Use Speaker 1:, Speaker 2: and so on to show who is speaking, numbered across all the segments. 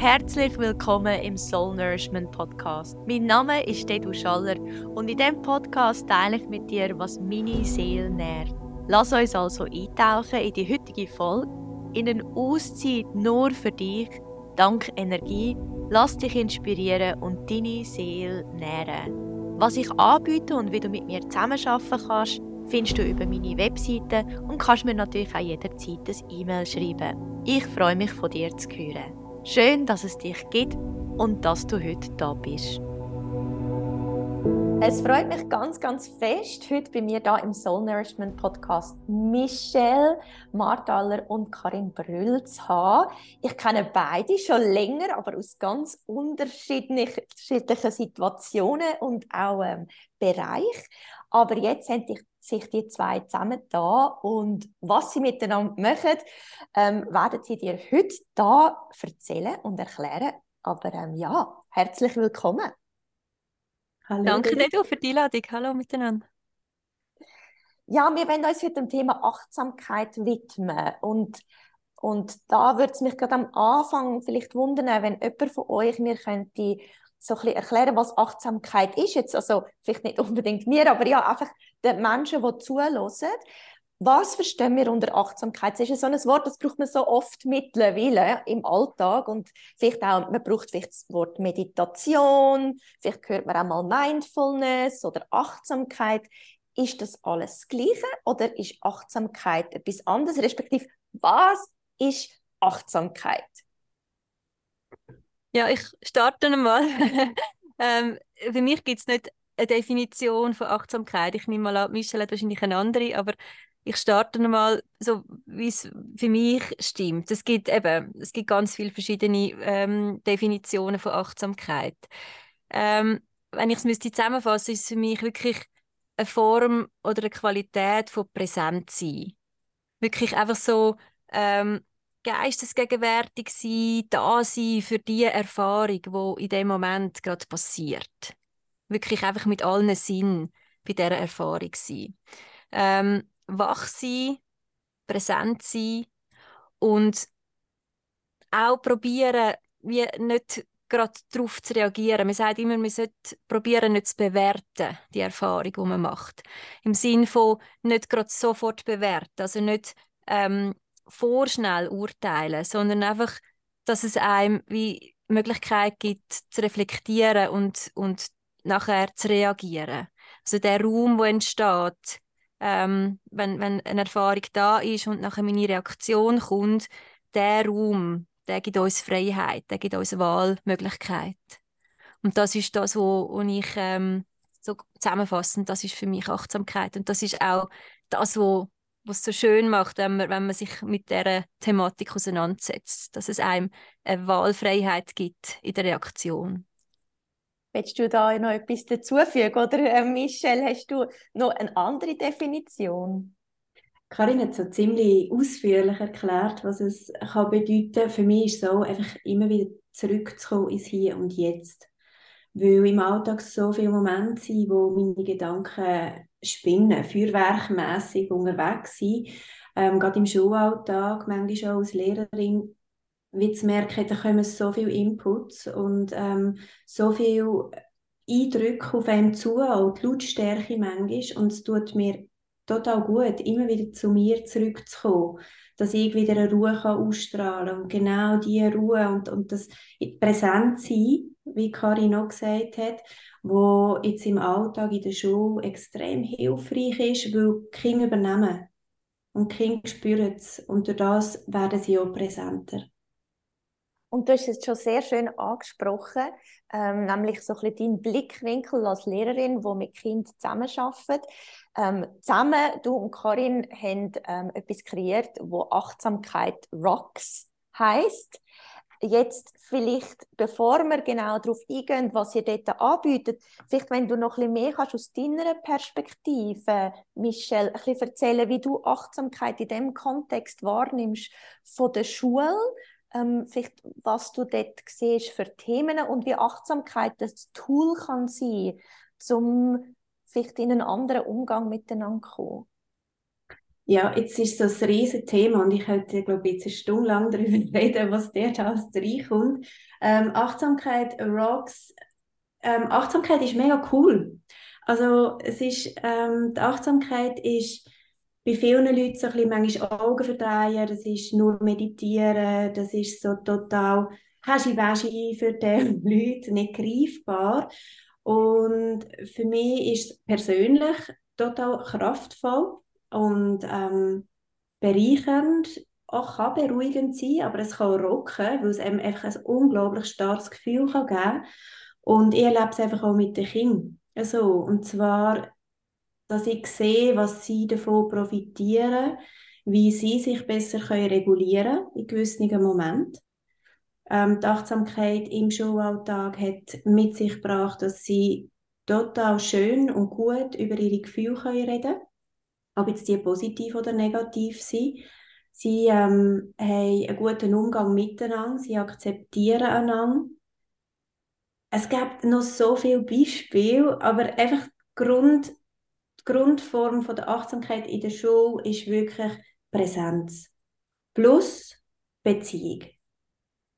Speaker 1: Herzlich willkommen im Soul Nourishment Podcast. Mein Name ist Dedu Schaller und in diesem Podcast teile ich mit dir, was meine Seele nährt. Lass uns also eintauchen in die heutige Folge, in eine Auszeit nur für dich, dank Energie. Lass dich inspirieren und deine Seele nähren. Was ich anbiete und wie du mit mir zusammenarbeiten kannst, findest du über meine Webseite und kannst mir natürlich auch jederzeit ein E-Mail schreiben. Ich freue mich von dir zu hören. Schön, dass es dich gibt und dass du heute da bist. Es freut mich ganz, ganz fest, heute bei mir da im Soul Nourishment Podcast Michelle Martaler und Karin Brüll zu haben. Ich kenne beide schon länger, aber aus ganz unterschiedlichen Situationen und auch ähm, Bereichen. Aber jetzt haben sich die zwei zusammen da und was sie miteinander machen, ähm, werden sie dir heute da erzählen und erklären. Aber ähm, ja, herzlich willkommen.
Speaker 2: Hallo. Danke dir für die Einladung. Hallo miteinander.
Speaker 1: Ja, wir werden uns heute dem Thema Achtsamkeit widmen und und da würde es mich gerade am Anfang vielleicht wundern, wenn jemand von euch mir könnte so ein bisschen erklären, was Achtsamkeit ist. Jetzt also vielleicht nicht unbedingt mir, aber ja, einfach den Menschen, die zuhören. Was verstehen wir unter Achtsamkeit? Das ist so ein Wort, das braucht man so oft mittlerweile im Alltag und vielleicht auch, man braucht vielleicht das Wort Meditation, vielleicht hört man auch mal Mindfulness oder Achtsamkeit. Ist das alles das Gleiche oder ist Achtsamkeit etwas anderes? Respektive, was ist Achtsamkeit?
Speaker 2: Ja, ich starte mal. ähm, für mich gibt es nicht eine Definition von Achtsamkeit. Ich nehme mal an, Michelle hat wahrscheinlich eine andere, aber ich starte mal so, wie es für mich stimmt. Es gibt eben, es gibt ganz viele verschiedene ähm, Definitionen von Achtsamkeit. Ähm, wenn ich es müsste zusammenfassen, ist es für mich wirklich eine Form oder eine Qualität von Präsenz sein. Wirklich einfach so ähm, geistesgegenwärtig sein, da sein für die Erfahrung, die in dem Moment gerade passiert. Wirklich einfach mit allen Sinnen bei dieser Erfahrung sein. Ähm, wach sein, präsent sein und auch probieren, wie nicht gerade darauf zu reagieren. Man sagt immer, man sollte probieren, nicht zu bewerten, die Erfahrung, die man macht. Im Sinne von nicht gerade sofort bewerten, also nicht ähm, vorschnell urteilen, sondern einfach, dass es einem wie Möglichkeit gibt, zu reflektieren und, und nachher zu reagieren. Also der Raum, wo entsteht, ähm, wenn, wenn eine Erfahrung da ist und nachher meine Reaktion kommt, der Raum, der gibt uns Freiheit, der gibt uns Wahlmöglichkeit. Und das ist das, wo, wo ich ähm, so zusammenfassend, das ist für mich Achtsamkeit und das ist auch das, wo was so schön macht, wenn man, wenn man sich mit der Thematik auseinandersetzt, dass es einem eine Wahlfreiheit gibt in der Reaktion.
Speaker 1: Willst du da noch etwas dazufügen oder äh, Michelle, hast du noch eine andere Definition?
Speaker 3: Karin hat so ziemlich ausführlich erklärt, was es kann bedeuten. Für mich ist es so, einfach immer wieder zurückzukommen ins Hier und Jetzt. Weil im Alltag so viele Momente sind, wo meine Gedanken spinnen, feuerwerkmässig unterwegs sind. Ähm, gerade im Schulalltag, manchmal auch als Lehrerin, wie zu merken, da kommen so viele Inputs und ähm, so viele Eindrücke auf einem zu, auch die Lautstärke manchmal. Und es tut mir total gut, immer wieder zu mir zurückzukommen, dass ich wieder eine Ruhe ausstrahlen kann. Und genau diese Ruhe und, und das Präsent sein, wie Karin noch gesagt hat, wo jetzt im Alltag in der Schule extrem hilfreich ist, weil die Kinder übernehmen. Und die Kinder spüren es. Und durch das werden sie auch präsenter.
Speaker 1: Und du hast es schon sehr schön angesprochen, ähm, nämlich so ein bisschen deinen Blickwinkel als Lehrerin, wo mit Kindern zusammenarbeitet. Ähm, zusammen, du und Karin, haben ähm, etwas kreiert, wo Achtsamkeit Rocks heißt. Jetzt vielleicht, bevor wir genau darauf eingehen, was ihr dort anbietet, vielleicht, wenn du noch ein bisschen mehr kannst aus deiner Perspektive, Michelle, ein bisschen erzählen, wie du Achtsamkeit in dem Kontext wahrnimmst von der Schule, ähm, vielleicht was du dort siehst für Themen und wie Achtsamkeit das Tool kann sein, um vielleicht in einen anderen Umgang miteinander zu kommen.
Speaker 3: Ja, jetzt ist das ein riesiges Thema und ich könnte, glaube ich, jetzt eine Stunde lang darüber reden, was dort alles reinkommt. Ähm, Achtsamkeit rocks. Ähm, Achtsamkeit ist mega cool. Also es ist, ähm, die Achtsamkeit ist bei vielen Leuten so ein bisschen manchmal Augen verdrehen, das ist nur meditieren, das ist so total Häschi-Wäschi für die Leute, nicht greifbar. Und für mich ist es persönlich total kraftvoll und ähm, bereichernd, auch kann beruhigend sein, aber es kann rocken, weil es einem einfach ein unglaublich starkes Gefühl kann geben kann. Und ich erlebe es einfach auch mit den Kindern. Also, und zwar, dass ich sehe, was sie davon profitieren, wie sie sich besser können regulieren in gewissen Momenten. Ähm, die Achtsamkeit im Schulalltag hat mit sich gebracht, dass sie total schön und gut über ihre Gefühle können reden ob jetzt die positiv oder negativ sind. Sie ähm, haben einen guten Umgang miteinander, sie akzeptieren einander. Es gibt noch so viele Beispiele, aber einfach die, Grund, die Grundform von der Achtsamkeit in der Schule ist wirklich Präsenz plus Beziehung.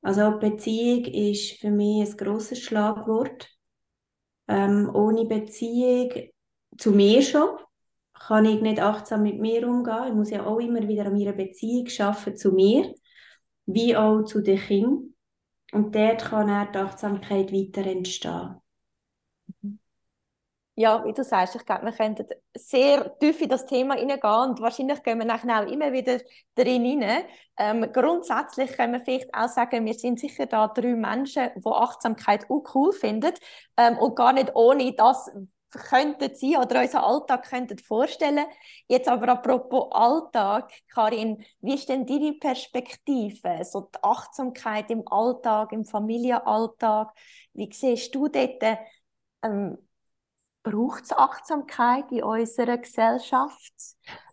Speaker 3: Also Beziehung ist für mich ein grosses Schlagwort. Ähm, ohne Beziehung zu mir schon, kann ich nicht achtsam mit mir umgehen. Ich muss ja auch immer wieder an meiner Beziehung schaffen zu mir, wie auch zu den Kindern. Und dort kann auch die Achtsamkeit weiter entstehen.
Speaker 1: Ja, wie du sagst, ich glaube, wir könnten sehr tief in das Thema hineingehen und wahrscheinlich gehen wir nachher auch immer wieder drin rein. Ähm, grundsätzlich können wir vielleicht auch sagen, wir sind sicher da drei Menschen, die Achtsamkeit auch cool finden ähm, und gar nicht ohne das könnten sein oder unseren Alltag könnten vorstellen. Jetzt aber apropos Alltag, Karin, wie ist denn deine Perspektive, so die Achtsamkeit im Alltag, im Familienalltag? Wie siehst du dort, ähm, braucht es Achtsamkeit in unserer Gesellschaft?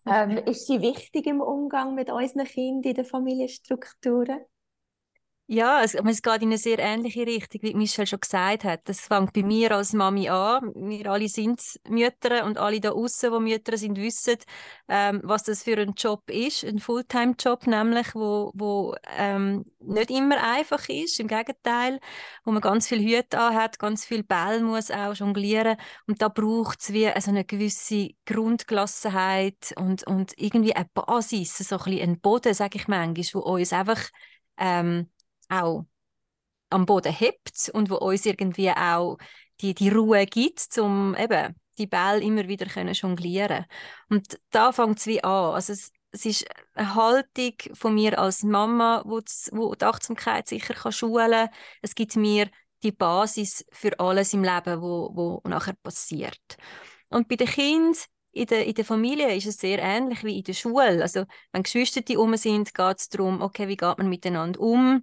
Speaker 1: Ähm, ist sie wichtig im Umgang mit unseren Kindern in den Familienstrukturen?
Speaker 2: Ja, es, es geht in eine sehr ähnliche Richtung, wie Michelle schon gesagt hat. Das fängt bei mir als Mami an. Wir alle sind Mütter und alle da außen, die Mütter sind, wissen, ähm, was das für ein Job ist, ein Fulltime-Job nämlich, wo, wo ähm, nicht immer einfach ist. Im Gegenteil, wo man ganz viel Hüte hat, ganz viel Ball muss auch jonglieren und da braucht es wie also eine gewisse Grundgelassenheit und, und irgendwie eine Basis, so ein bisschen ein Boden, sage ich manchmal, wo uns einfach ähm, auch am Boden hebt und wo uns irgendwie auch die, die Ruhe gibt, um eben die Bälle immer wieder können jonglieren Und da fängt es wie an. Also es, es ist eine Haltung von mir als Mama, wo, das, die Achtsamkeit sicher kann schulen kann. Es gibt mir die Basis für alles im Leben, wo, wo nachher passiert. Und bei den Kindern in der, in der Familie ist es sehr ähnlich wie in der Schule. Also wenn Geschwister die um sind, geht es darum, okay, wie geht man miteinander um?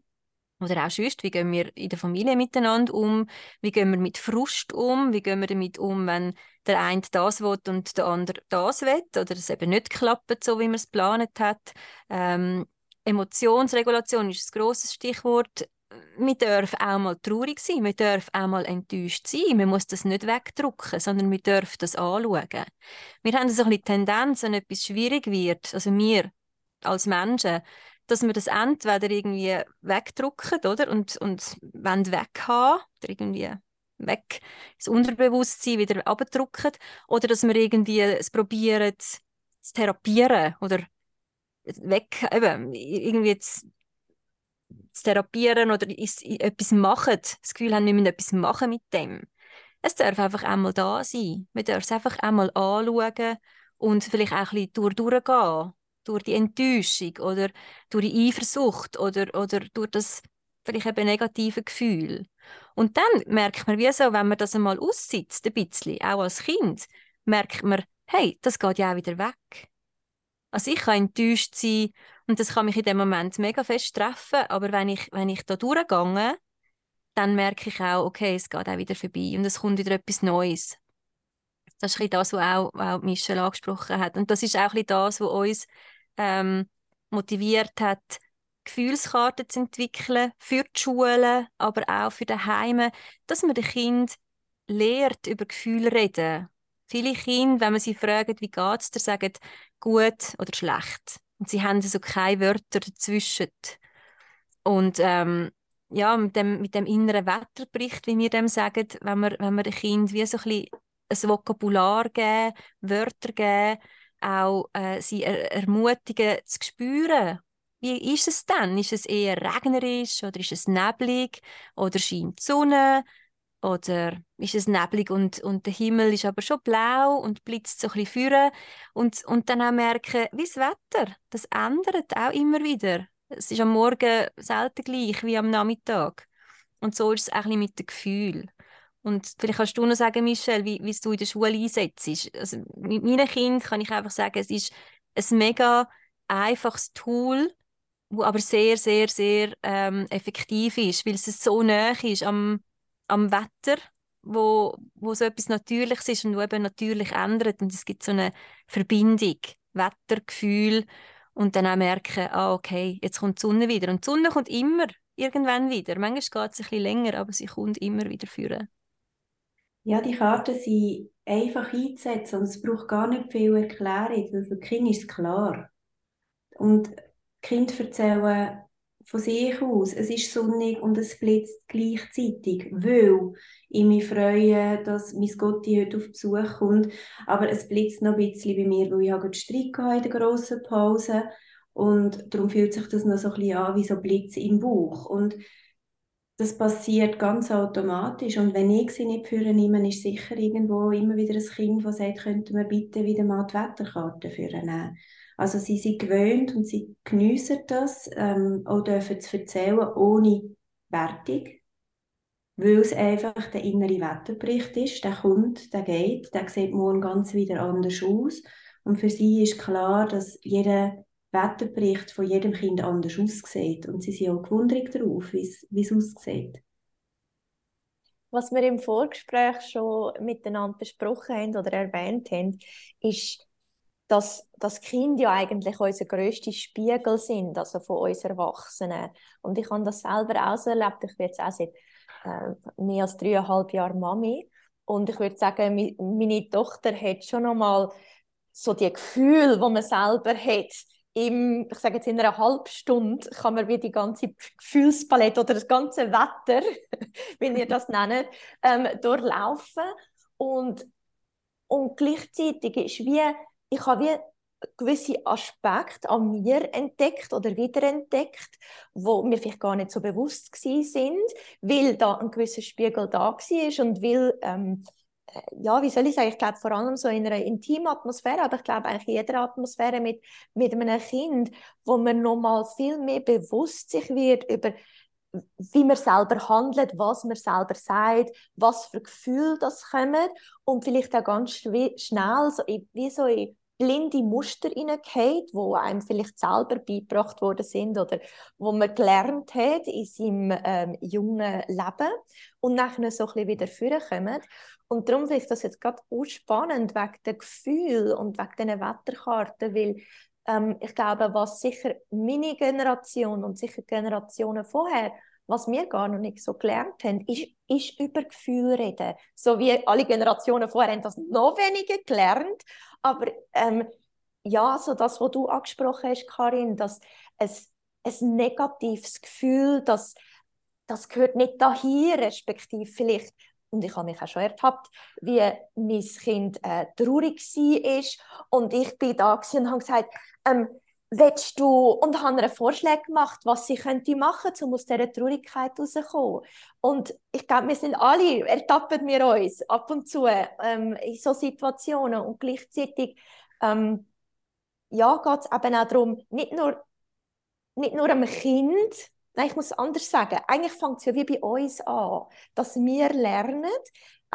Speaker 2: Oder auch sonst, wie gehen wir in der Familie miteinander um? Wie gehen wir mit Frust um? Wie gehen wir damit um, wenn der eine das will und der andere das will? Oder es eben nicht klappt, so wie man es geplant hat? Ähm, Emotionsregulation ist ein grosses Stichwort. Wir dürfen auch mal traurig sein, wir dürfen auch mal enttäuscht sein. Man muss das nicht wegdrücken, sondern wir dürfen das anschauen. Wir haben so ein bisschen die Tendenz, wenn etwas schwierig wird, also wir als Menschen, dass wir das entweder irgendwie wegdrucken, oder? Und, und wollen weghaben, oder irgendwie weg, das Unterbewusstsein wieder abdrucken, oder dass wir irgendwie es probieren zu therapieren, oder weg, eben, irgendwie zu, zu therapieren oder ist, etwas machen, das Gefühl haben, wir müssen etwas machen mit dem. Es darf einfach einmal da sein. Wir dürfen es einfach einmal anschauen und vielleicht auch ein bisschen durch, durchgehen durch die Enttäuschung oder durch die Eifersucht oder, oder durch das vielleicht eben negative Gefühl. Und dann merkt man, wie so, wenn man das einmal aussitzt, ein bisschen, auch als Kind, merkt man, hey, das geht ja auch wieder weg. Also ich kann enttäuscht sein und das kann mich in dem Moment mega fest treffen, aber wenn ich, wenn ich da durchgehe, dann merke ich auch, okay, es geht auch wieder vorbei und es kommt wieder etwas Neues. Das ist das, was auch, auch Michelle angesprochen hat. Und das ist auch das, was uns ähm, motiviert hat, Gefühlskarten zu entwickeln für die Schulen, aber auch für die Heime, dass man den Kind lehrt über Gefühle reden Viele Kinder, wenn man sie fragt, wie geht es dir, sagen gut oder schlecht. Und sie haben so keine Wörter dazwischen. Und ähm, ja, mit dem, mit dem inneren Wetterbericht, wie wir dem sagen, wenn wir, wenn wir dem Kind wie so ein, ein Vokabular geben, Wörter geben, auch äh, sie er ermutigen zu spüren. Wie ist es denn? Ist es eher regnerisch oder ist es neblig oder scheint die Sonne oder ist es neblig und, und der Himmel ist aber schon blau und blitzt so ein bisschen führen und, und dann auch merken, wie das Wetter, das ändert auch immer wieder. Es ist am Morgen selten gleich wie am Nachmittag. Und so ist es auch mit dem Gefühl. Und vielleicht kannst du noch sagen, Michelle, wie, wie du in der Schule einsetzt. Also mit meinen Kindern kann ich einfach sagen, es ist ein mega einfaches Tool, wo aber sehr, sehr, sehr ähm, effektiv ist, weil es so nah ist am, am Wetter, wo, wo so etwas Natürliches ist und wo eben natürlich ändert. Und es gibt so eine Verbindung, Wettergefühl und dann auch merken, ah, okay, jetzt kommt die Sonne wieder. Und die Sonne kommt immer irgendwann wieder. Manchmal geht es ein bisschen länger, aber sie kommt immer wieder führen.
Speaker 3: Ja, die Karten sind einfach einzusetzen und es braucht gar nicht viel Erklärung, weil für Kinder ist es klar. Und Kinder erzählen von sich aus, es ist sonnig und es blitzt gleichzeitig, weil ich mich freue, dass mein Gotti heute auf Besuch kommt, aber es blitzt noch ein bisschen bei mir, weil ich habe Streit in der grossen Pause und darum fühlt sich das noch so ein bisschen an wie so Blitz im Bauch und das passiert ganz automatisch. Und wenn ich sie nicht führen nehme, ist sicher irgendwo immer wieder ein Kind, das sagt, könnten wir bitte wieder mal die Wetterkarte führen also sie sind gewöhnt und sie geniessen das, ähm, auch dürfen zu erzählen, ohne Wertung, weil es einfach der innere Wetterbericht ist, der kommt, der geht, der sieht morgen ganz wieder anders aus. Und für sie ist klar, dass jeder Wetterbericht von jedem Kind anders aussieht und sie sind auch gewundert darauf, wie es aussieht.
Speaker 1: Was wir im Vorgespräch schon miteinander besprochen haben oder erwähnt haben, ist, dass das Kind ja eigentlich unser grösster Spiegel sind, also von uns Erwachsenen. Und ich habe das selber auch erlebt. Ich bin jetzt auch seit äh, mehr als dreieinhalb Jahren Mami. Und ich würde sagen, meine Tochter hat schon noch mal so die Gefühle, die man selber hat, im, ich sage jetzt in einer halben Stunde kann man wie die ganze Gefühlspalette oder das ganze Wetter, wie ihr das nennt, ähm, durchlaufen. Und, und gleichzeitig ist wie ich habe wie gewisse Aspekte an mir entdeckt oder wiederentdeckt, wo mir vielleicht gar nicht so bewusst sind, weil da ein gewisser Spiegel da war und weil ähm, äh, ja, wie soll ich sagen, ich glaube vor allem so in einer intimen Atmosphäre, aber ich glaube eigentlich in jeder Atmosphäre mit, mit einem Kind, wo man nochmal viel mehr bewusst sich wird über wie man selber handelt, was man selber sagt, was für Gefühle das kommen und vielleicht auch ganz schnell so wie so in blinde Muster hineingeht, wo einem vielleicht selber beigebracht worden sind oder wo man gelernt hat in seinem ähm, jungen Leben und nachher so ein wieder vorkommen. Und darum finde ich das jetzt gerade auch spannend wegen der Gefühl und wegen diesen Wetterkarten, weil ähm, ich glaube, was sicher meine Generation und sicher Generationen vorher was wir gar noch nicht so gelernt haben, ist, ist über Gefühle reden. So wie alle Generationen vorher haben das noch weniger gelernt. Aber ähm, ja, so das, was du angesprochen hast, Karin, dass es ein negatives Gefühl, das, das gehört nicht dahin, respektive vielleicht und ich habe mich auch schon ertappt, wie mein Kind äh, traurig war und ich bin da und habe gesagt, ähm, willst du, und habe einen Vorschlag gemacht, was sie könnte machen, um aus dieser Traurigkeit rauszukommen. Und ich glaube, wir sind alle, ertappen wir uns ab und zu ähm, in so Situationen und gleichzeitig ähm, ja, geht es eben auch darum, nicht nur, nicht nur einem Kind, nein, ich muss anders sagen, eigentlich fängt es ja wie bei uns an, dass wir lernen,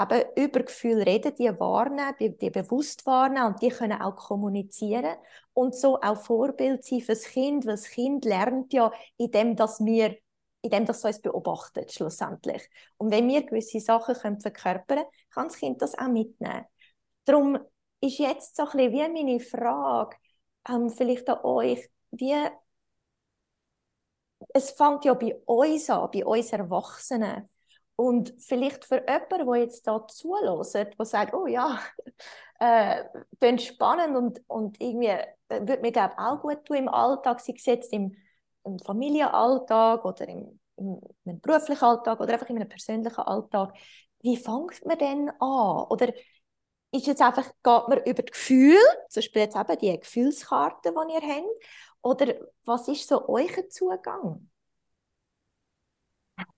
Speaker 1: eben über Gefühle reden, die wahrnehmen, die, bewusst wahrnehmen und die können auch kommunizieren und so auch Vorbild sein für das Kind, weil das Kind lernt ja, indem dass wir indem das uns beobachtet schlussendlich. Und wenn wir gewisse Sachen können verkörpern kann das Kind das auch mitnehmen. Darum ist jetzt so ein bisschen wie meine Frage, ähm, vielleicht an euch, wie es fängt ja bei uns an, bei uns Erwachsenen. Und vielleicht für jemanden, der jetzt da zuhört, der sagt, oh ja, äh, das spannend und, und irgendwie äh, würde mir glaube auch gut tun im Alltag, sei es jetzt im, im Familienalltag oder im, im, im beruflichen Alltag oder einfach in einem persönlichen Alltag. Wie fängt man denn an? Oder ist jetzt einfach, geht man über das Gefühl, zum Beispiel jetzt eben die Gefühlskarte, die ihr habt, oder was ist so euer Zugang?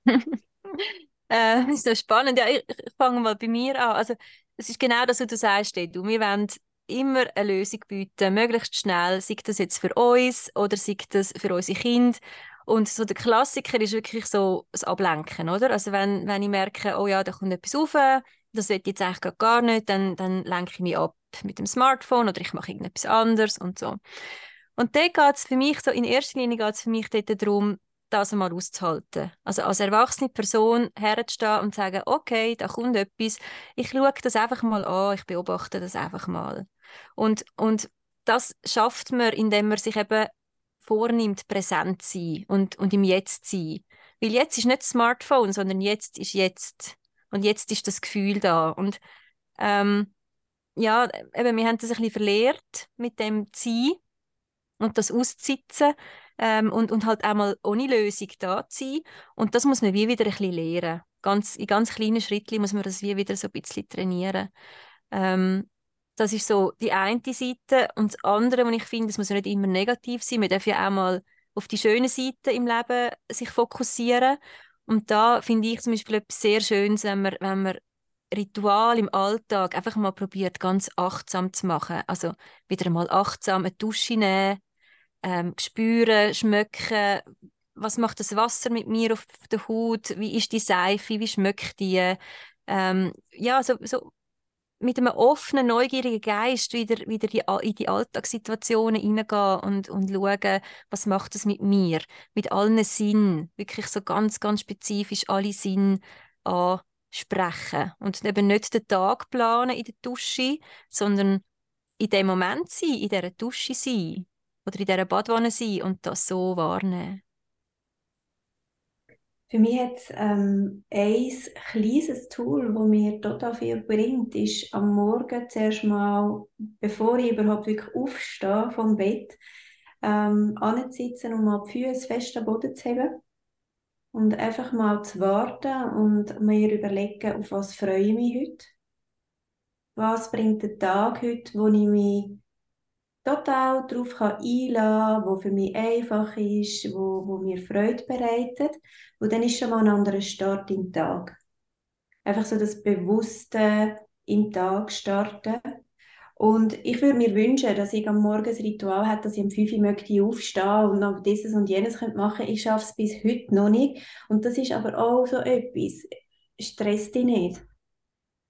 Speaker 2: äh, ist das spannend. Ja, ich, ich fange mal bei mir an. Also, es ist genau das, was du sagst, du. Wir wollen immer eine Lösung bieten, möglichst schnell, sei das jetzt für uns oder sei das für unsere Kinder. Und so der Klassiker ist wirklich so das Ablenken, oder? Also wenn, wenn ich merke, oh ja, da kommt etwas rauf, das ich jetzt eigentlich gar nicht, dann, dann lenke ich mich ab mit dem Smartphone oder ich mache irgendetwas anderes und so. Und da geht es für mich, so in erster Linie geht es für mich dort darum, das einmal auszuhalten. Also als erwachsene Person herzustehen und zu sagen, okay, da kommt etwas, ich schaue das einfach mal an, ich beobachte das einfach mal. Und, und das schafft man, indem man sich eben vornimmt, präsent zu sein und, und im Jetzt zu sein. Weil jetzt ist nicht das Smartphone, sondern jetzt ist jetzt. Und jetzt ist das Gefühl da. Und ähm, ja, eben, wir haben das ein bisschen verlehrt mit dem Ziehen und das Aussitzen ähm, und, und halt auch mal ohne Lösung da zu sein. Und das muss man wie wieder ein bisschen lernen. Ganz, in ganz kleinen Schritten muss man das wie wieder so ein bisschen trainieren. Ähm, das ist so die eine Seite. Und das andere, was ich finde, es muss ja nicht immer negativ sein. Man darf ja auch mal auf die schönen Seiten im Leben sich fokussieren. Und da finde ich zum Beispiel etwas sehr Schönes, wenn man, wenn man Ritual im Alltag einfach mal probiert, ganz achtsam zu machen. Also wieder mal achtsam eine Dusche nehmen, ähm, spüren, schmecken, was macht das Wasser mit mir auf der Haut, wie ist die Seife, wie schmeckt die. Ähm, ja, so, so mit einem offenen, neugierigen Geist wieder, wieder die, in die Alltagssituationen hineingehen und, und schauen, was macht das mit mir, mit allen Sinnen, wirklich so ganz, ganz spezifisch alle Sinne ansprechen. Und eben nicht den Tag planen in der Dusche, sondern in dem Moment sein, in dieser Dusche sein oder in dieser Badwanne sein und das so wahrnehmen.
Speaker 3: Für mich hat ähm, ein kleines Tool, das mir total viel bringt, ist am Morgen zuerst mal, bevor ich überhaupt wirklich aufstehe vom Bett, ähm, anzusitzen und mal die Füße fest am Boden zu haben und einfach mal zu warten und mir überlegen, auf was freue ich mich heute. Was bringt der Tag heute, wo ich mich total darauf einlassen kann, wo für mich einfach ist, wo, wo mir Freude bereitet. Und dann ist schon mal ein anderer Start im Tag. Einfach so das Bewusste im Tag starten. Und ich würde mir wünschen, dass ich am Morgen ein Ritual hätte, dass ich um 5 Uhr möchte aufstehen und noch dieses und jenes könnte machen. Ich schaffe es bis heute noch nicht. Und das ist aber auch so etwas. Stress dich nicht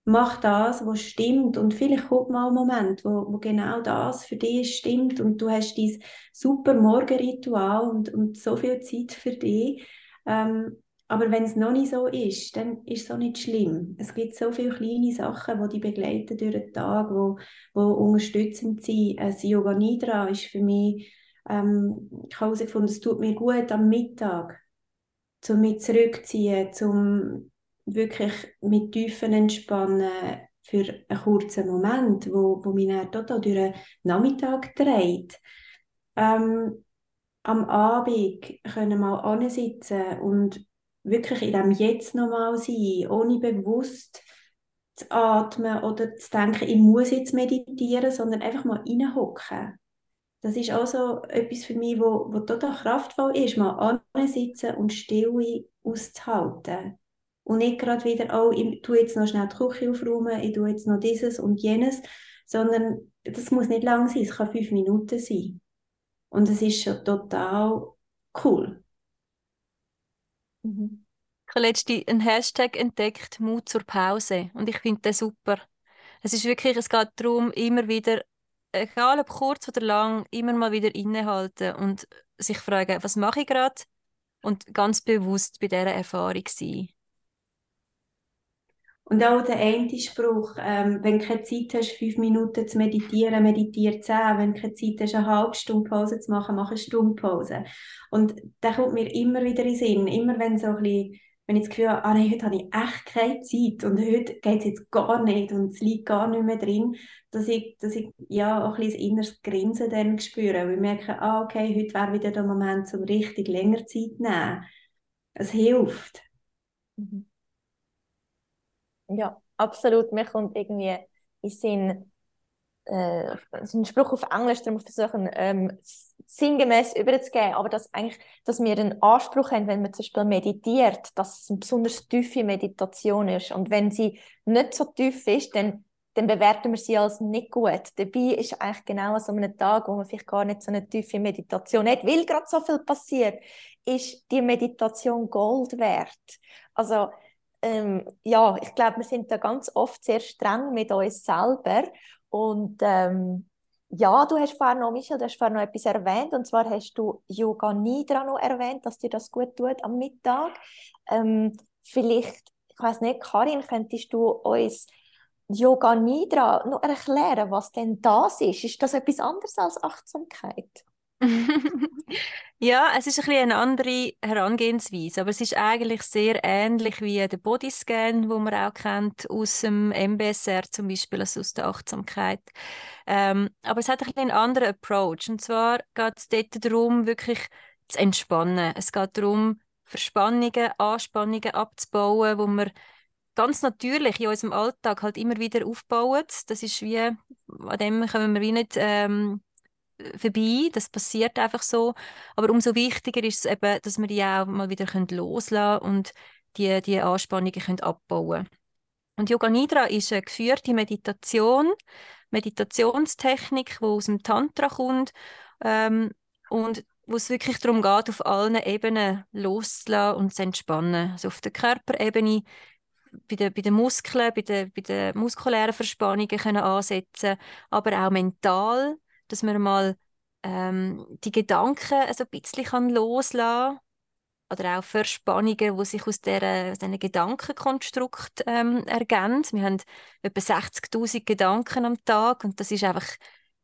Speaker 3: mach das, was stimmt und vielleicht kommt mal ein Moment, wo, wo genau das für dich stimmt und du hast dieses super Morgenritual und, und so viel Zeit für dich. Ähm, aber wenn es noch nicht so ist, dann ist es auch nicht schlimm. Es gibt so viele kleine Sachen, die dich begleiten durch den Tag, wo, wo unterstützend sind. Ein Yoga Nidra ist für mich, ähm, ich habe herausgefunden, es tut mir gut am Mittag, zum mich zurückziehen, zum wirklich mit Tiefen entspannen für einen kurzen Moment, wo, wo mich dann total durch den Nachmittag dreht. Ähm, am Abend können mal ansitzen und wirklich in dem Jetzt nochmal sein, ohne bewusst zu atmen oder zu denken, ich muss jetzt meditieren, sondern einfach mal reinhocken. Das ist auch etwas für mich, wo, wo total kraftvoll ist, mal ansitzen und Stille auszuhalten. Und nicht gerade wieder, oh, ich tue jetzt noch schnell die Küche aufräumen, ich tue jetzt noch dieses und jenes, sondern das muss nicht lang sein, es kann fünf Minuten sein. Und es ist schon total cool.
Speaker 2: Mhm. Ich habe letztens einen Hashtag entdeckt, Mut zur Pause. Und ich finde das super. Es ist wirklich, es geht darum, immer wieder, egal ob kurz oder lang, immer mal wieder innehalten und sich fragen, was mache ich gerade? Und ganz bewusst bei dieser Erfahrung sein.
Speaker 3: Und auch der eine Spruch, ähm, wenn du keine Zeit hast, fünf Minuten zu meditieren, meditiere zehn. Wenn du keine Zeit hast, eine halbe Stunde Pause zu machen, mach eine Stunde Pause. Und der kommt mir immer wieder in den Sinn. Immer wenn so ein bisschen, wenn ich das Gefühl habe, ah nein, heute habe ich echt keine Zeit und heute geht es jetzt gar nicht und es liegt gar nicht mehr drin, dass ich, dass ich ja auch ein bisschen inneres Grinsen dann spüre, weil ich merke, ah okay, heute wäre wieder der Moment, um richtig länger Zeit zu nehmen. Es hilft.
Speaker 1: Mhm. Ja, absolut. Mir kommt irgendwie in Sinn, äh, ein Spruch auf Englisch, darum versuchen, ähm, sinngemäß überzugeben, aber dass, eigentlich, dass wir einen Anspruch haben, wenn man zum Beispiel meditiert, dass es eine besonders tiefe Meditation ist. Und wenn sie nicht so tief ist, dann, dann bewerten wir sie als nicht gut. Dabei ist eigentlich genau an so einem Tag, wo man vielleicht gar nicht so eine tiefe Meditation hat, weil gerade so viel passiert, ist die Meditation Gold wert. Also ähm, ja, ich glaube, wir sind da ganz oft sehr streng mit uns selber und ähm, ja, du hast vorhin noch, Michel, du hast vorhin noch etwas erwähnt, und zwar hast du Yoga Nidra noch erwähnt, dass dir das gut tut am Mittag. Ähm, vielleicht, ich weiß nicht, Karin, könntest du uns Yoga Nidra noch erklären, was denn das ist? Ist das etwas anderes als Achtsamkeit?
Speaker 2: ja, es ist ein bisschen eine andere Herangehensweise, aber es ist eigentlich sehr ähnlich wie der Bodyscan, wo man auch kennt aus dem MBSR zum Beispiel, also aus der Achtsamkeit. Ähm, aber es hat ein bisschen einen anderen Approach. Und zwar geht es dort darum, wirklich zu entspannen. Es geht darum, Verspannungen, Anspannungen abzubauen, wo wir ganz natürlich in unserem Alltag halt immer wieder aufbauen. Das ist wie, an dem können wir wie nicht ähm, vorbei, das passiert einfach so. Aber umso wichtiger ist es eben, dass wir die auch mal wieder loslassen können und die, die Anspannungen können abbauen Und Yoga Nidra ist eine geführte Meditation, Meditationstechnik, die aus dem Tantra kommt ähm, und wo es wirklich darum geht, auf allen Ebenen loszulassen und zu entspannen. Also auf der Körperebene, bei den, bei den Muskeln, bei den, bei den muskulären Verspannungen können ansetzen, aber auch mental dass man mal ähm, die Gedanken also ein bisschen loslassen kann oder auch Verspannungen, die sich aus diesen Gedankenkonstrukt ähm, ergeben. Wir haben etwa 60'000 Gedanken am Tag und das ist einfach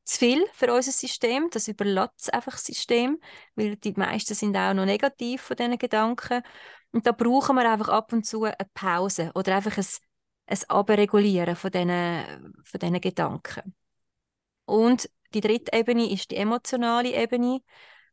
Speaker 2: zu viel für unser System. Das überlässt einfach das System, weil die meisten sind auch noch negativ von diesen Gedanken. Und da brauchen wir einfach ab und zu eine Pause oder einfach ein, ein Abregulieren von diesen, von diesen Gedanken. Und die dritte Ebene ist die emotionale Ebene,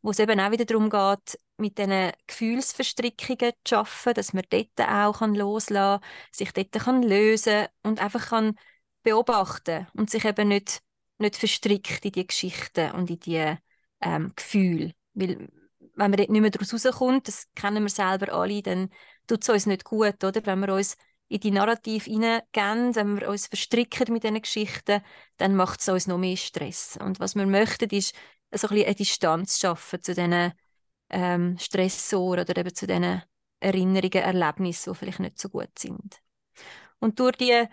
Speaker 2: wo es eben auch wieder darum geht, mit diesen Gefühlsverstrickungen zu arbeiten, dass man dort auch loslassen kann, sich dort kann lösen und einfach kann beobachten und sich eben nicht, nicht verstrickt in die Geschichten und in die ähm, Gefühle. Weil wenn man dort nicht mehr daraus rauskommt, das kennen wir selber alle, dann tut es uns nicht gut, oder? Wenn wir uns in die Narrativ hineingehen, wenn wir uns verstricken mit diesen Geschichten, dann macht es uns noch mehr Stress. Und was wir möchten, ist so ein eine Distanz schaffen zu diesen ähm, Stressoren oder eben zu diesen Erinnerungen, Erlebnissen, die vielleicht nicht so gut sind. Und durch die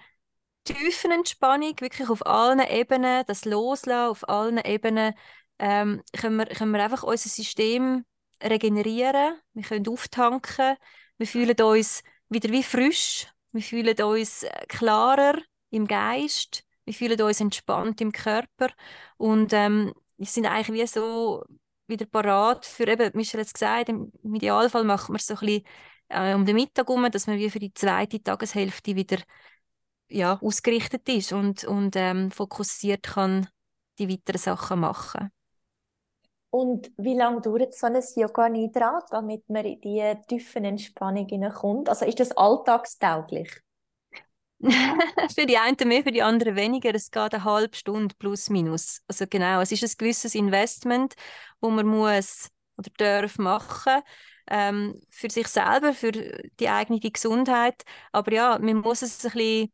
Speaker 2: tiefen Entspannung, wirklich auf allen Ebenen, das Loslassen auf allen Ebenen, ähm, können, wir, können wir einfach unser System regenerieren, wir können auftanken, wir fühlen uns wieder wie frisch, wir fühlen uns äh, klarer im Geist, wir fühlen uns entspannt im Körper und ähm, wir sind eigentlich wie so wieder parat für eben, Michel hat es gesagt, im Idealfall machen wir es so ein bisschen äh, um den Mittag herum, dass man wie für die zweite Tageshälfte wieder ja, ausgerichtet ist und, und ähm, fokussiert kann die weiteren Sachen machen.
Speaker 1: Und wie lange dauert so ein Yoga Nidra, damit man in die tiefen Entspannung hineinkommt? Also ist das alltagstauglich?
Speaker 2: für die einen mehr, für die anderen weniger. Es geht eine halbe Stunde plus minus. Also genau, es ist ein gewisses Investment, wo man muss oder darf machen ähm, für sich selber, für die eigene Gesundheit. Aber ja, man muss es ein bisschen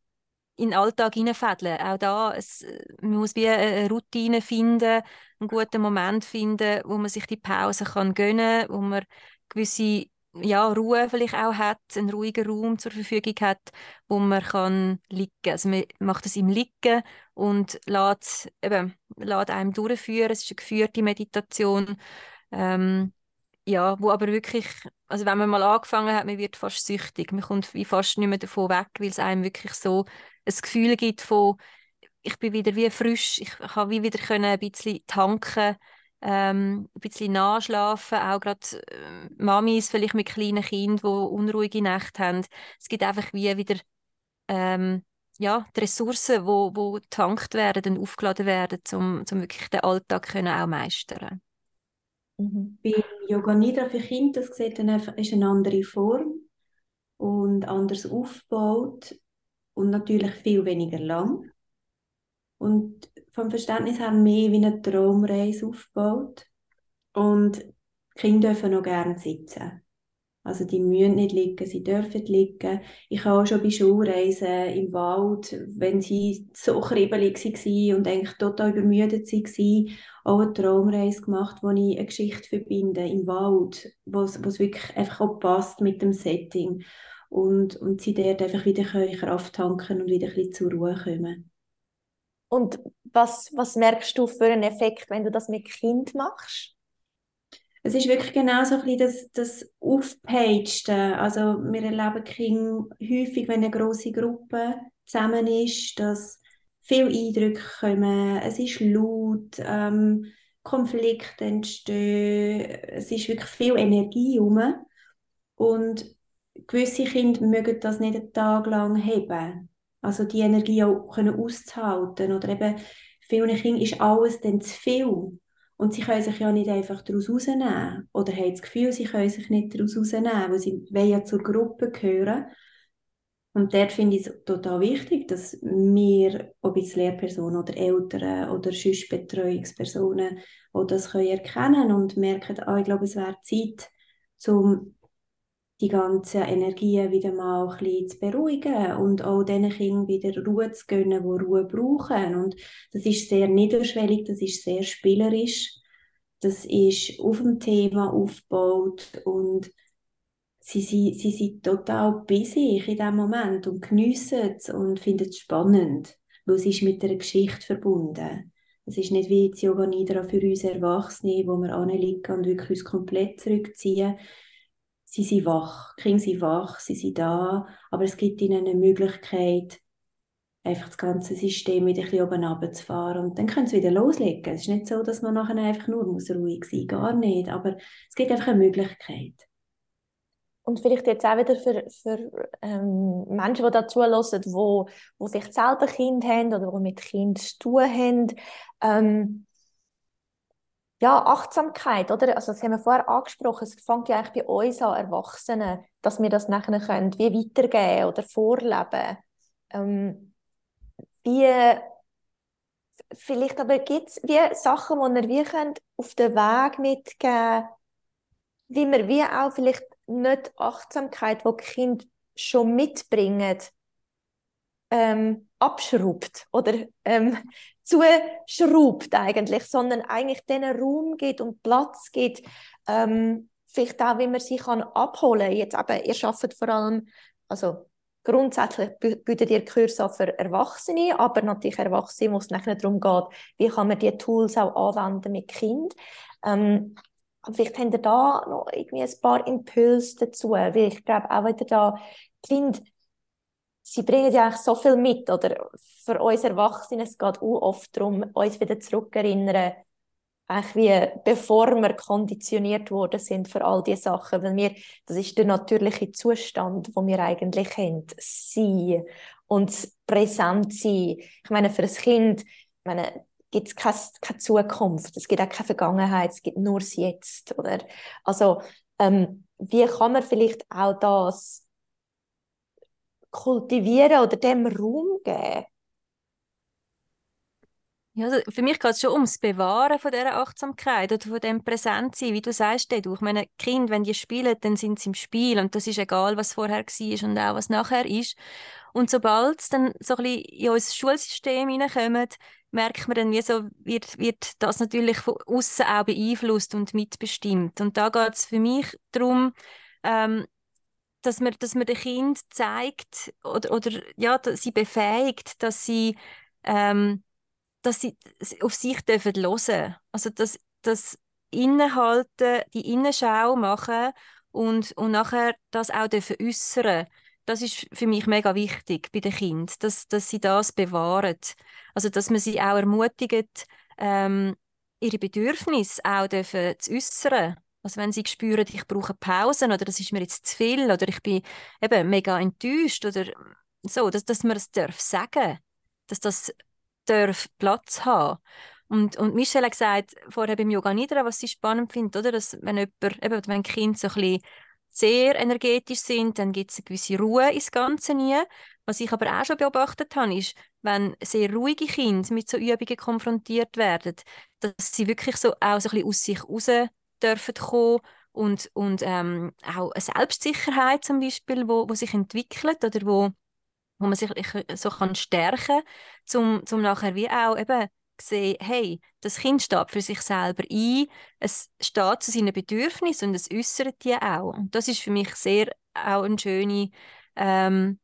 Speaker 2: in den Alltag hineinfädeln. Auch da, es, man muss wie eine Routine finden, einen guten Moment finden, wo man sich die Pause kann gönnen kann, wo man gewisse ja, Ruhe vielleicht auch hat, einen ruhigen Raum zur Verfügung hat, wo man kann liegen Also man macht es im Liegen und lässt, eben, lässt einem durchführen. Es ist eine geführte Meditation. Ähm, ja, wo aber wirklich, also wenn man mal angefangen hat, man wird fast süchtig. Man kommt fast nicht mehr davon weg, weil es einem wirklich so ein Gefühl gibt von, ich bin wieder wie frisch, ich kann wie wieder können ein bisschen tanken ähm, ein bisschen nachschlafen, auch gerade äh, Mamis vielleicht mit kleinen Kindern, die unruhige Nächte haben. Es gibt einfach wie wieder ähm, ja, die Ressourcen, wo, wo getankt werden und aufgeladen werden, um, um wirklich den Alltag können auch meistern.
Speaker 3: Mhm. Beim Yoga Nidra für Kinder, das sieht dann einfach, ist eine andere Form und anders aufgebaut und natürlich viel weniger lang. Und vom Verständnis her mehr wie eine Traumreise aufgebaut. Und die Kinder dürfen noch gerne sitzen. Also die müssen nicht liegen, sie dürfen liegen. Ich habe auch schon bei Schulreisen im Wald, wenn sie so kribbelig waren und eigentlich total übermüdet waren, auch eine Traumreise gemacht, wo ich eine Geschichte verbinde im Wald, wo wirklich einfach auch passt mit dem Setting. Und, und sie dort einfach wieder Kraft tanken und wieder ein bisschen zur Ruhe kommen.
Speaker 1: Und was, was merkst du für einen Effekt, wenn du das mit Kind machst?
Speaker 3: Es ist wirklich genau so ein bisschen das, das Aufpeitschen. Also wir erleben Kinder häufig, wenn eine große Gruppe zusammen ist, dass viele Eindrücke kommen, es ist laut, ähm, Konflikte entstehen, es ist wirklich viel Energie rum. Und gewisse Kinder mögen das nicht einen Tag lang haben. Also die Energie auch können auszuhalten. Oder eben, vielen Kindern ist alles dann zu viel. Und sie können sich ja nicht einfach daraus rausnehmen. Oder haben das Gefühl, sie können sich nicht daraus rausnehmen, weil sie wollen ja zur Gruppe gehören. Und dort finde ich es total wichtig, dass wir, ob jetzt Lehrpersonen oder Eltern oder sonst Betreuungspersonen, auch das können erkennen und merken, ah, ich glaube, es wäre Zeit, um die ganzen Energien wieder mal ein bisschen zu beruhigen und auch diesen Kindern wieder Ruhe zu gönnen, die Ruhe brauchen. Und das ist sehr niederschwellig, das ist sehr spielerisch, das ist auf dem Thema aufgebaut und sie, sie, sie sind total busy in diesem Moment und geniessen es und finden es spannend, weil es ist mit einer Geschichte verbunden. Es ist nicht wie jetzt Yoga Nidra für uns Erwachsene, wo wir anliegen und wirklich uns komplett zurückziehen, sie sind wach, die Kinder wach, sie sind da, aber es gibt ihnen eine Möglichkeit, einfach das ganze System wieder ein bisschen oben runterzufahren. Und dann können sie wieder loslegen. Es ist nicht so, dass man nachher einfach nur muss ruhig sein muss, gar nicht, aber es gibt einfach eine Möglichkeit.
Speaker 1: Und vielleicht jetzt auch wieder für, für ähm, Menschen, die dazu hören, wo, wo vielleicht selber Kind haben oder die mit Kind zu tun haben, ähm, ja, Achtsamkeit, oder? Also, das haben wir vorher angesprochen. Es fängt ja eigentlich bei uns an, Erwachsenen, dass wir das nachher können, wie weitergeben oder vorleben. Ähm, wie, vielleicht aber gibt es wie Sachen, die wir wie können auf den Weg mitgeben wie wir wie auch vielleicht nicht Achtsamkeit, die die Kinder schon mitbringen, ähm, abschraubt oder ähm, zuschraubt eigentlich, sondern eigentlich den Raum gibt und Platz gibt, ähm, vielleicht auch, wie man sie kann abholen. Jetzt eben, ihr arbeitet vor allem, also grundsätzlich bietet ihr Kurse für Erwachsene, aber natürlich Erwachsene, wo es nachher darum geht, wie kann man diese Tools auch anwenden mit Kind. Ähm, vielleicht habt ihr da noch irgendwie ein paar Impulse dazu, weil ich glaube auch wieder da, Kind sie bringen ja eigentlich so viel mit, oder für uns Erwachsene, es geht auch oft darum, uns wieder zurückerinnern, eigentlich wie bevor wir konditioniert worden sind für all diese Sachen, weil wir, das ist der natürliche Zustand, wo wir eigentlich haben, sein und präsent sein. Ich meine, für ein Kind, gibt es keine, keine Zukunft, es gibt auch keine Vergangenheit, es gibt nur das Jetzt, oder? Also, ähm, wie kann man vielleicht auch das kultivieren oder dem Raum geben?
Speaker 2: Ja, also für mich geht es schon ums Bewahren von dieser Achtsamkeit oder von dem Präsentsein, wie du sagst, du. Ich meine, Kinder, wenn die spielen, dann sind sie im Spiel und das ist egal, was vorher war und auch was nachher ist. Und sobald es dann so ein bisschen in unser Schulsystem hineinkommt, merkt man dann, wie so wird, wird das natürlich von außen auch beeinflusst und mitbestimmt. Und da geht es für mich darum, ähm, dass man, dass man dem Kind zeigt oder, oder ja, sie befähigt, dass sie, ähm, dass sie auf sich dürfen hören. Also dass das Innehalten, die Innenschau machen und, und nachher das auch dürfen äußern. Das ist für mich mega wichtig bei den Kindern, dass, dass sie das bewahren. Also dass man sie auch ermutigt, ähm, ihre Bedürfnisse auch dürfen zu äußern. Also wenn sie spüren, ich brauche Pausen oder das ist mir jetzt zu viel oder ich bin eben mega enttäuscht oder so, dass, dass man es darf sagen, dass das darf Platz haben. Und, und Michelle hat gesagt, vorher beim Yoga Nidra, was sie spannend findet, oder? Dass wenn jemand, eben, wenn Kinder so ein sehr energetisch sind, dann gibt es eine gewisse Ruhe ins Ganze nie. Was ich aber auch schon beobachtet habe, ist, wenn sehr ruhige Kinder mit so Übungen konfrontiert werden, dass sie wirklich so auch so ein bisschen aus sich raus dürfen kommen und, und ähm, auch eine Selbstsicherheit zum Beispiel, wo, wo sich entwickelt oder wo, wo man sich so kann stärken kann, um, nachher wie auch eben sehen, hey, das Kind steht für sich selber ein, es steht zu seinen Bedürfnissen und es äußert die auch. Und das ist für mich sehr auch ein schöne, ähm,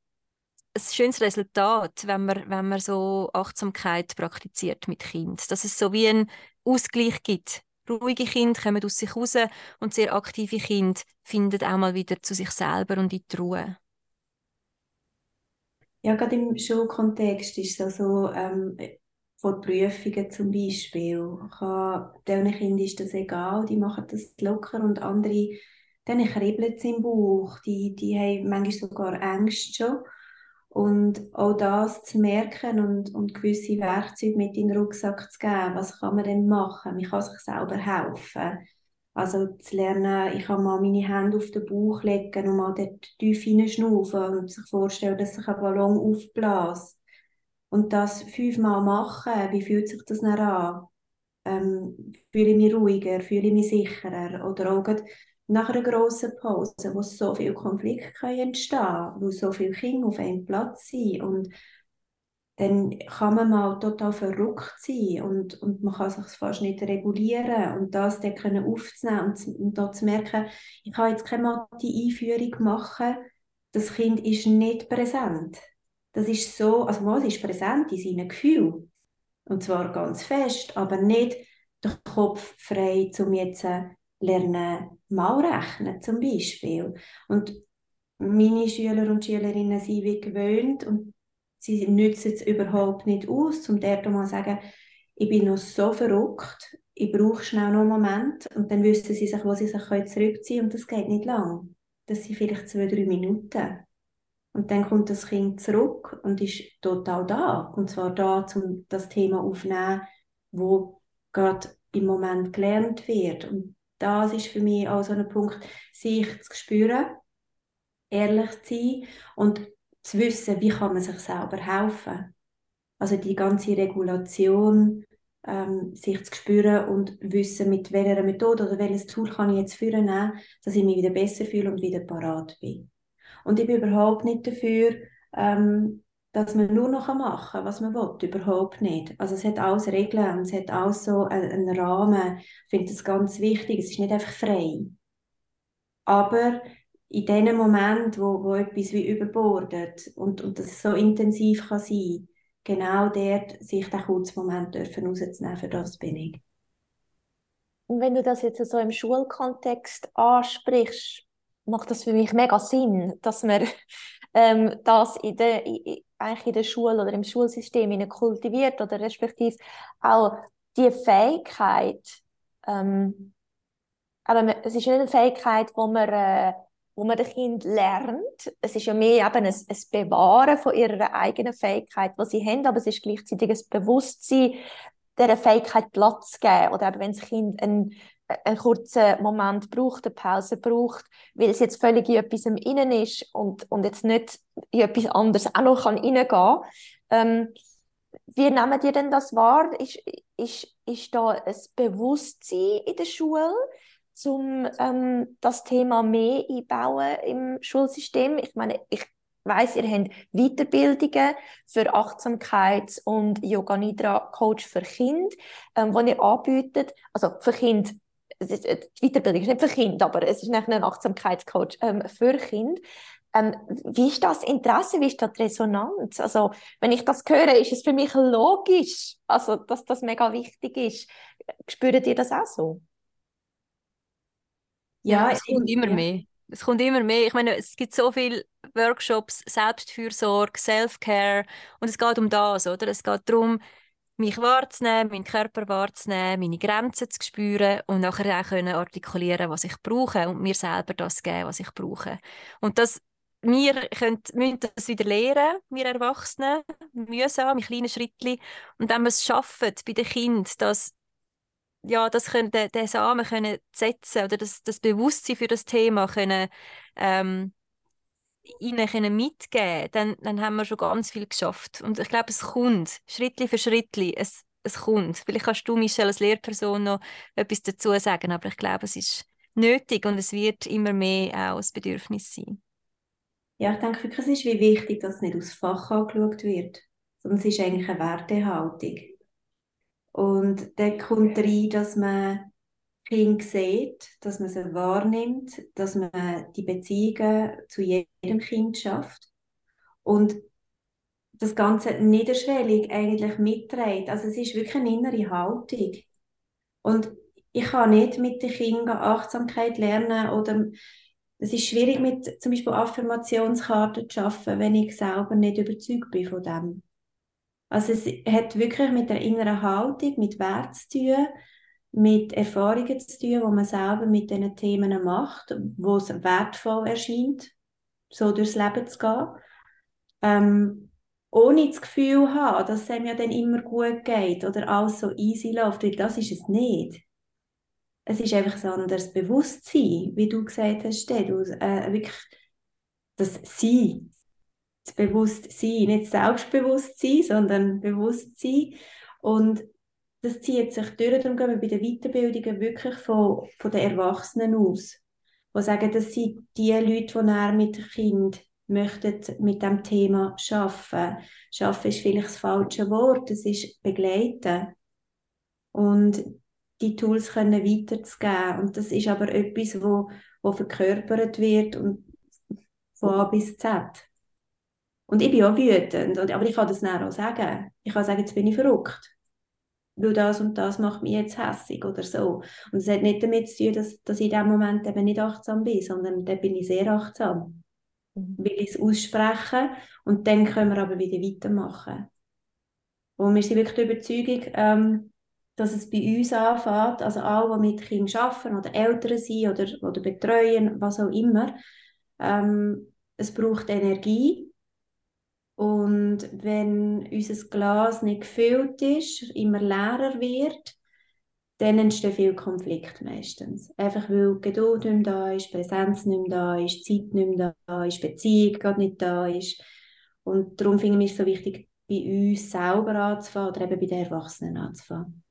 Speaker 2: ein schönes Resultat, wenn man, wenn man so Achtsamkeit praktiziert mit Kind, dass es so wie einen Ausgleich gibt. Ruhige Kinder kommen aus sich raus und sehr aktive Kinder finden auch mal wieder zu sich selber und in die Ruhe.
Speaker 3: Ja, gerade im Schulkontext ist es so, ähm, vor Prüfungen zum Beispiel. Diesen Kindern ist das egal, die machen das locker und andere, denen kribbelt es im Bauch, die, die haben manchmal sogar Ängste schon. Und auch das zu merken und, und gewisse Werkzeuge mit in den Rucksack zu geben, was kann man denn machen? Man kann sich selber helfen. Also zu lernen, ich kann mal meine Hände auf den Bauch legen und mal dort tief hineinschnaufen und sich vorstellen, dass sich ein Ballon aufbläst und das fünfmal machen, wie fühlt sich das dann an? Ähm, fühle ich mich ruhiger, fühle ich mich sicherer? Oder auch nach einer grossen Pause, wo so viele Konflikte entstehen können, wo so viele Kinder auf einem Platz sind und dann kann man mal total verrückt sein und, und man kann sich fast nicht regulieren und das dann können aufzunehmen und, und da zu merken, ich kann jetzt keine Mathe-Einführung machen, das Kind ist nicht präsent. Das ist so, also mal, ist präsent in seinen Gefühlen. Und zwar ganz fest, aber nicht der Kopf frei, um jetzt äh, lernen, mal rechnen zum Beispiel. Und meine Schüler und Schülerinnen sind wie gewöhnt und sie nützen es überhaupt nicht aus, um dort mal zu sagen, ich bin noch so verrückt, ich brauche schnell noch einen Moment und dann wissen sie sich, wo sie sich zurückziehen können und das geht nicht lang. Das sind vielleicht zwei, drei Minuten. Und dann kommt das Kind zurück und ist total da. Und zwar da, um das Thema aufzunehmen, wo gerade im Moment gelernt wird. Und das ist für mich auch so ein Punkt, sich zu spüren, ehrlich zu sein und zu wissen, wie kann man sich selber helfen. Also die ganze Regulation, ähm, sich zu spüren und wissen, mit welcher Methode oder welches Tool kann ich jetzt führen, dass ich mich wieder besser fühle und wieder parat bin. Und ich bin überhaupt nicht dafür, ähm, dass man nur noch machen kann, was man will. Überhaupt nicht. Also es hat alles Regeln es hat alles so einen, Rahmen. Ich finde das ganz wichtig. Es ist nicht einfach frei. Aber in dem Moment, wo, wo etwas wie überbordet und, und das so intensiv kann sein, genau dort sich den kurzen Moment dürfen rauszunehmen, für das bin ich.
Speaker 1: Und wenn du das jetzt so im Schulkontext ansprichst, macht das für mich mega Sinn, dass man ähm, das in der, eigentlich in der Schule oder im Schulsystem kultiviert oder respektive auch die Fähigkeit, ähm, aber es ist nicht eine Fähigkeit, wo man, äh, wo man das Kind lernt. Es ist ja mehr eben ein, ein Bewahren von ihrer eigenen Fähigkeit, die sie haben, aber es ist gleichzeitig ein Bewusstsein, dieser Fähigkeit Platz zu geben. Oder eben, wenn das Kind ein einen kurzen Moment braucht, eine Pause braucht, weil es jetzt völlig in etwas innen ist und, und jetzt nicht in etwas anderes auch noch kann reingehen kann. Ähm, wie nehmen ihr denn das wahr? Ist, ist, ist da ein Bewusstsein in der Schule, um ähm, das Thema mehr einbauen im Schulsystem? Ich meine, ich weiß, ihr habt Weiterbildungen für Achtsamkeits- und Yoga Nidra Coach für Kinder, ähm, die ihr anbietet. Also für Kinder ist, äh, die Weiterbildung ist nicht für Kinder, aber es ist ein Achtsamkeitscoach ähm, für Kinder. Ähm, wie ist das Interesse, wie ist das die Resonanz? Also, wenn ich das höre, ist es für mich logisch, also, dass das mega wichtig ist. Spürt ihr das auch so?
Speaker 2: Ja, es kommt immer ja. mehr. Es kommt immer mehr. Ich meine, es gibt so viele Workshops, Selbstfürsorge, Self-Care und es geht um das, oder? Es geht darum, mich wahrzunehmen, meinen Körper wahrzunehmen, meine Grenzen zu spüren und nachher auch können artikulieren, was ich brauche und mir selber das geben, was ich brauche. Und das wir können, müssen das wieder lernen, wir Erwachsenen, mühsam, in kleinen Schritten. Und wenn wir es schaffen, bei den Kindern, dass ja, das können, den, den Samen können setzen oder das, das Bewusstsein für das Thema können, ähm, ihnen können mitgeben dann, dann haben wir schon ganz viel geschafft. Und ich glaube, es kommt, Schritt für Schritt, es, es kommt. Vielleicht kannst du, Michelle, als Lehrperson noch etwas dazu sagen, aber ich glaube, es ist nötig und es wird immer mehr auch ein Bedürfnis sein.
Speaker 3: Ja, ich denke wirklich, es ist wie wichtig, dass es nicht aus Fach angeschaut wird, sondern es ist eigentlich eine Wertehaltung. Und dann kommt rein, dass man Kind sieht, dass man sie wahrnimmt, dass man die Beziehungen zu jedem Kind schafft und das Ganze niederschwellig eigentlich mitträgt. Also es ist wirklich eine innere Haltung. Und ich kann nicht mit den Kindern Achtsamkeit lernen oder es ist schwierig mit zum Beispiel Affirmationskarten zu arbeiten, wenn ich selber nicht überzeugt bin von dem. Also es hat wirklich mit der inneren Haltung, mit Wert zu tun, mit Erfahrungen zu tun, die man selber mit diesen Themen macht, wo es wertvoll erscheint, so durchs Leben zu gehen. Ähm, ohne das Gefühl haben, dass es einem ja dann immer gut geht oder alles so easy läuft, weil das ist es nicht. Es ist einfach ein anderes Bewusstsein, wie du gesagt hast, du, äh, wirklich das Sein, das Bewusstsein, nicht Selbstbewusstsein, sondern Bewusstsein. Und das zieht sich durch, darum gehen wir bei den Weiterbildungen wirklich von, von den Erwachsenen aus, die sagen, das sind die Leute, die näher mit dem Kind möchten mit dem Thema arbeiten. Arbeiten ist vielleicht das falsche Wort, es ist begleiten. Und die Tools können weiterzugeben. Und das ist aber etwas, wo, wo verkörpert wird und von A bis Z. Und ich bin auch wütend, aber ich kann das nicht auch sagen. Ich kann sagen, jetzt bin ich verrückt. Weil das und das macht mich jetzt hässig oder so. Und es hat nicht damit zu tun, dass, dass ich in dem Moment eben nicht achtsam bin, sondern da bin ich sehr achtsam. Mhm. Will ich es aussprechen und dann können wir aber wieder weitermachen. Und wir sind wirklich der Überzeugung, ähm, dass es bei uns anfängt, also alle, die mit Kindern arbeiten oder Eltern sind oder, oder betreuen, was auch immer, ähm, es braucht Energie und wenn unser Glas nicht gefüllt ist, immer leerer wird, dann entstehen viel Konflikt meistens. Einfach weil Geduld nicht mehr da ist, Präsenz nicht mehr da ist, Zeit nicht mehr da ist, Beziehung gerade nicht da ist. Und darum finde ich es so wichtig, bei uns selber anzufangen oder eben bei den Erwachsenen anzufangen.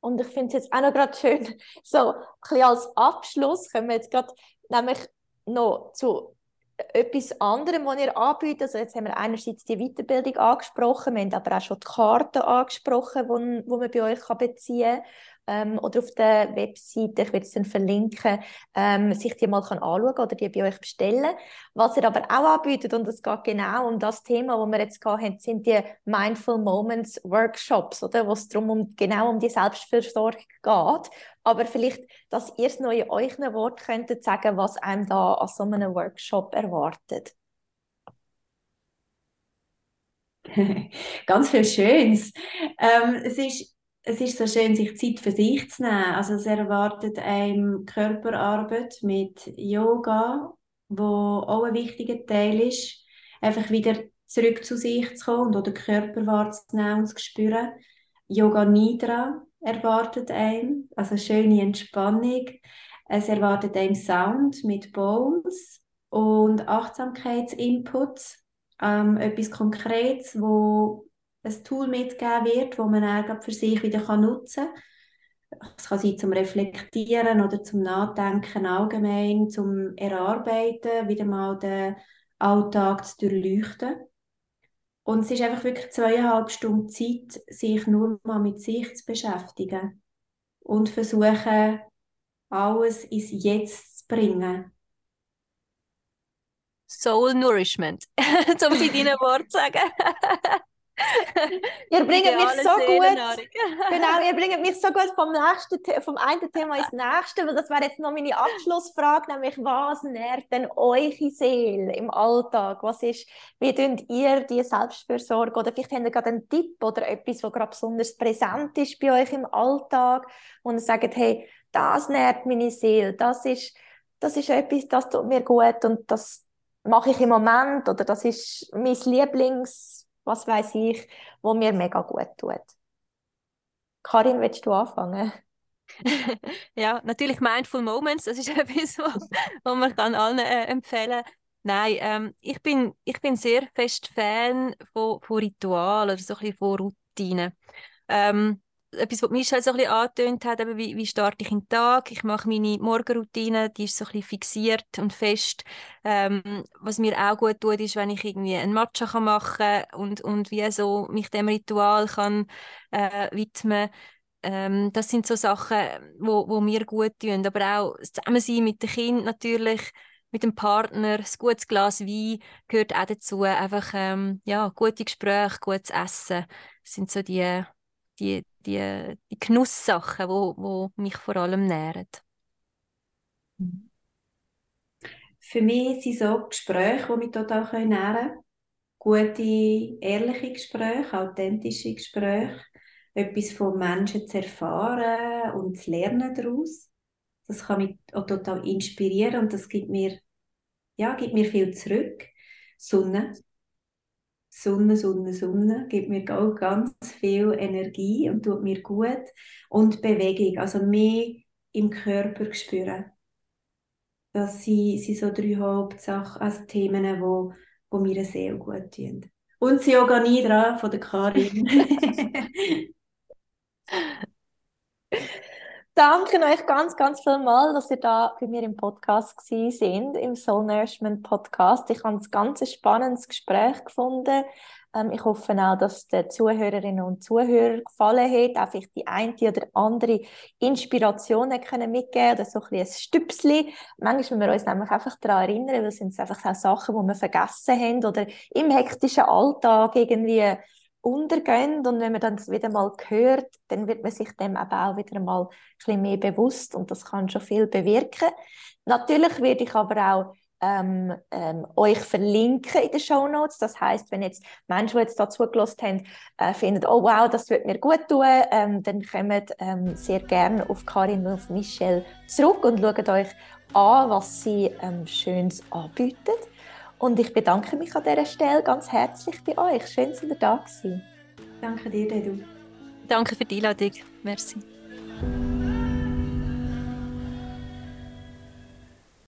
Speaker 1: Und ich finde es jetzt auch noch gerade schön, so ein bisschen als Abschluss können wir jetzt gerade nämlich noch zu etwas anderem, was ihr anbietet. Also jetzt haben wir einerseits die Weiterbildung angesprochen, wir haben aber auch schon die Karten angesprochen, die, man bei euch beziehen kann ähm, oder auf der Webseite, ich werde es dann verlinken, ähm, sich die mal kann anschauen oder die bei euch bestellen. Was ihr aber auch anbietet, und es geht genau um das Thema, wo wir jetzt gehabt haben, sind die Mindful Moments Workshops, oder? Wo es darum um, genau um die Selbstversorgung geht. Aber vielleicht, dass ihr es noch in euren Wort könntet sagen, was einem da an so einem Workshop erwartet.
Speaker 3: Ganz viel Schönes. Ähm, es ist es ist so schön, sich Zeit für sich zu nehmen. Also es erwartet einem Körperarbeit mit Yoga, wo auch ein wichtiger Teil ist, einfach wieder zurück zu sich zu kommen und den Körper wahrzunehmen und zu spüren. Yoga Nidra erwartet einem, also schöne Entspannung. Es erwartet einem Sound mit Bowls und Achtsamkeitsinputs, ähm, etwas Konkretes, wo ein Tool mitgegeben wird, das man dann für sich wieder nutzen kann. Es kann sein zum Reflektieren oder zum Nachdenken allgemein, zum Erarbeiten, wieder mal den Alltag zu durchleuchten. Und es ist einfach wirklich zweieinhalb Stunden Zeit, sich nur mal mit sich zu beschäftigen und versuchen, alles ins Jetzt zu bringen.
Speaker 2: Soul Nourishment, um es in deinen Worten zu sagen.
Speaker 1: ihr bringt mich so gut. genau, ihr bringt mich so gut vom nächsten, vom einen Thema ins nächste, weil das wäre jetzt noch meine Abschlussfrage, nämlich was nährt denn eure Seele im Alltag? Was ist, wie tut ihr die Selbstfürsorge oder vielleicht habt ihr gerade einen Tipp oder etwas, was gerade besonders präsent ist bei euch im Alltag und ihr sagt, hey, das nährt meine Seele, das ist, das ist etwas, das tut mir gut und das mache ich im Moment oder das ist mein Lieblings, was weiß ich, wo mir mega gut tut. Karin, willst du anfangen?
Speaker 2: ja, natürlich Mindful Moments, das ist etwas, was man kann allen äh, empfehlen Nein, ähm, ich, bin, ich bin sehr fest Fan von, von Ritualen oder so ein bisschen von Routinen. Ähm, etwas, was Michelle so ein bisschen angetönt hat, eben, wie, wie starte ich den Tag. Ich mache meine Morgenroutine, die ist so ein bisschen fixiert und fest. Ähm, was mir auch gut tut, ist, wenn ich irgendwie einen Matcha kann machen und, und wie so mich dem Ritual kann äh, widmen ähm, das sind so Sachen, wo, wo mir gut tun. Aber auch das Zusammensein mit dem Kind natürlich, mit dem Partner, ein gutes Glas Wein gehört auch dazu. Einfach ähm, ja, gute Gespräche, gutes Essen das sind so die die, die, die Genusssachen, wo, wo mich vor allem nähren.
Speaker 3: Für mich sind so Gespräche, die mich total nähren können. Gute, ehrliche Gespräche, authentische Gespräche. Etwas von Menschen zu erfahren und zu lernen daraus. Das kann mich auch total inspirieren und das gibt mir, ja, gibt mir viel zurück. Sonne, Sonne, Sonne, Sonne gibt mir auch ganz viel Energie und tut mir gut. Und Bewegung, also mehr im Körper spüren. Das sind, sind so drei Hauptsachen, also Themen, die wo, wo mir sehr gut tun. Und das Yoga Nidra von der Karin.
Speaker 1: Danke euch ganz, ganz viel mal, dass ihr da bei mir im Podcast sind, im Soul Nourishment Podcast. Ich habe ein ganz spannendes Gespräch gefunden. Ähm, ich hoffe auch, dass es den Zuhörerinnen und Zuhörern gefallen hat, auch vielleicht die eine oder andere Inspiration können mitgeben oder so ein, ein Stüpsli. Manchmal müssen wir uns nämlich einfach daran erinnern, weil es sind einfach auch Sachen, die wir vergessen haben oder im hektischen Alltag irgendwie untergehen und wenn man dann wieder mal hört, dann wird man sich dem aber auch wieder mal ein bisschen mehr bewusst und das kann schon viel bewirken. Natürlich werde ich aber auch ähm, ähm, euch verlinken in den Show Notes. Das heißt, wenn jetzt Menschen, die jetzt dazu gelost haben, äh, finden, oh wow, das wird mir gut tun, ähm, dann kommt ähm, sehr gerne auf Karin und auf Michelle zurück und schaut euch an, was sie ähm, Schönes anbieten. Und ich bedanke mich an dieser Stelle ganz herzlich bei euch. Schön, dass ihr da gewesen.
Speaker 3: Danke dir, Dedu.
Speaker 2: Danke für die Einladung. Merci.